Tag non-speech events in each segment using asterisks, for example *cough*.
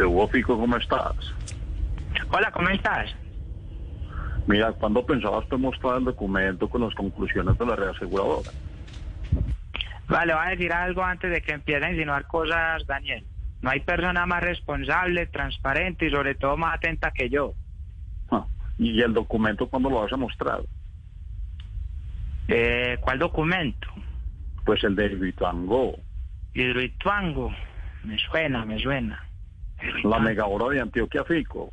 ¿Qué hubo, Fico? ¿Cómo estás? Hola, ¿cómo estás? Mira, ¿cuándo pensabas tú mostrar el documento con las conclusiones de la reaseguradora? Vale, voy a decir algo antes de que empiece a insinuar cosas, Daniel. No hay persona más responsable, transparente y sobre todo más atenta que yo. Ah, ¿Y el documento cuándo lo vas a mostrar? Eh, ¿Cuál documento? Pues el de Hidroituango, Hidroituango. Me suena, me suena. La mega hora de Antioquia, Fico.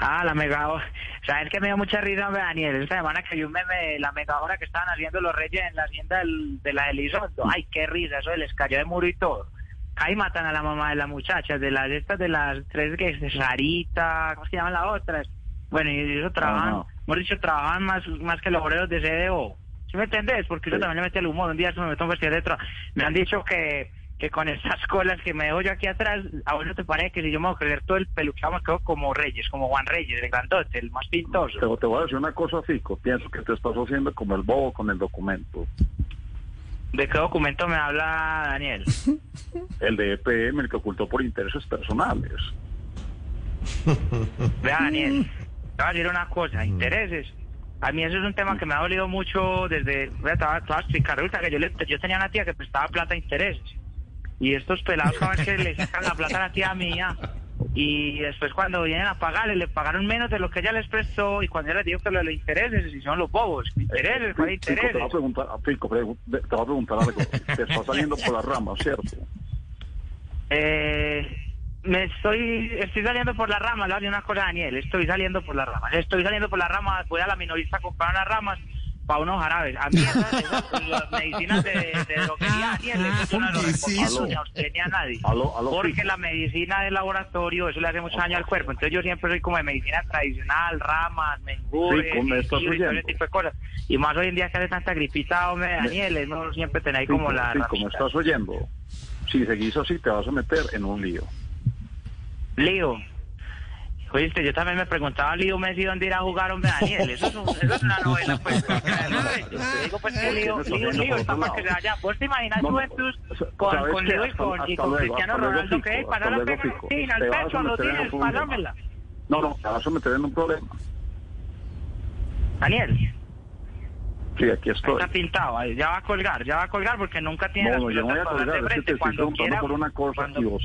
Ah, la mega hora. ¿Sabes que me dio mucha risa, Daniel? Esta semana que vi un meme de la mega hora que estaban haciendo los reyes en la hacienda del- de la Elizondo. Ay, qué risa, eso les cayó de muro y todo. Ahí matan a la mamá de la muchacha, de las estas de las tres que es Sarita, ¿cómo se llaman las otras? Bueno, y eso trabajan, hemos dicho, trabajan más, más que los obreros de CDO. ¿Sí me entendés? Porque yo Sí. también le metí el humor. Un día eso me meto un vestido de trabajo. Me han dicho que, que con estas *laughs* colas que me dejo yo aquí atrás, ¿a vos no te parece que si yo me voy a creer todo el peluchado me quedo como Reyes, como Juan Reyes, el grandote, el más pintoso? Pero te voy a decir una cosa, Fico. Pienso que te estás haciendo como el bobo con el documento. ¿De qué documento me habla Daniel? *laughs* El de EPM, el que ocultó por intereses personales. *laughs* Vea, Daniel, te voy a decir una cosa, intereses. A mí eso es un tema que me ha dolido mucho desde... Vea, te voy a- explicar. Que yo, le- yo tenía una tía que prestaba plata a intereses. Y estos pelados cada vez que le sacan la plata a la tía mía y después cuando vienen a pagarle le pagaron menos de lo que ella les prestó y cuando ella les dijo que lo de intereses, si son los bobos, intereses, ¿cuál Fico, te voy a intereses? preguntar, ah, pregu- te voy a preguntar algo. Te está saliendo por las ramas, ¿cierto? Eh, me estoy, estoy saliendo por las ramas, le voy a una cosa, Daniel, estoy saliendo por las ramas, estoy saliendo por las ramas, voy a la minorista a comprar unas ramas para unos jarabes. A mí esas, esas- *laughs* las medicinas de, de droguería, eso yo no lo ¿Qué es recomiendo ni a usted ni a nadie. Aló, aló, Porque la medicina de laboratorio, eso le hace mucho daño al cuerpo. Entonces yo siempre soy como de medicina tradicional, ramas, mengures, y todo ese tipo de cosas. Y más hoy en día que hace tanta gripita, hombre, Daniel, es mejor siempre tener como Fico, la ¿me ramita. estás oyendo? Si seguís así, te vas a meter en un lío. Lío. Oíste, yo también me preguntaba Lío Messi dónde ir a jugar, hombre, Daniel. Eso es, un- eso es una novela, pues. *laughs* porque Yo te digo, pues, que Lío, Lío, Lío está para que se vaya. ¿Vos te imaginas Juventus ¿sabes con, con Lío y con, y con Cristiano Ronaldo? ¿Qué? hasta Pasar la pega al a pecho, a los problema. pásamela. No, no, te vas a meter en un problema. Daniel, Sí, aquí ahí estoy. está pintado, ahí, ya va a colgar, ya va a colgar porque nunca tiene No, las no, yo no voy a pelotas para colgar, de es que te frente. estoy Cuando quiera, por una cosa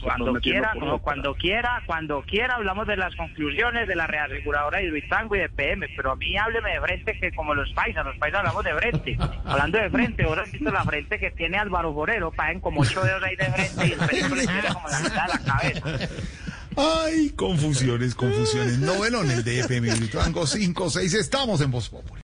cuando, quiera, por no, cuando quiera, cuando quiera hablamos de las conclusiones de la reaseguradora de Hidroitango y de PM, pero a mí hábleme de frente que como los paisas, los paisas hablamos de frente, *laughs* hablando de frente, ahora has visto la frente que tiene Álvaro Borero, paguen como ocho dedos ahí de frente y el perico le tiene como la mitad de la cabeza. Ay, confusiones, confusiones. Novelón, el de FM Hidroituango 5-6. Estamos en Voz Populi.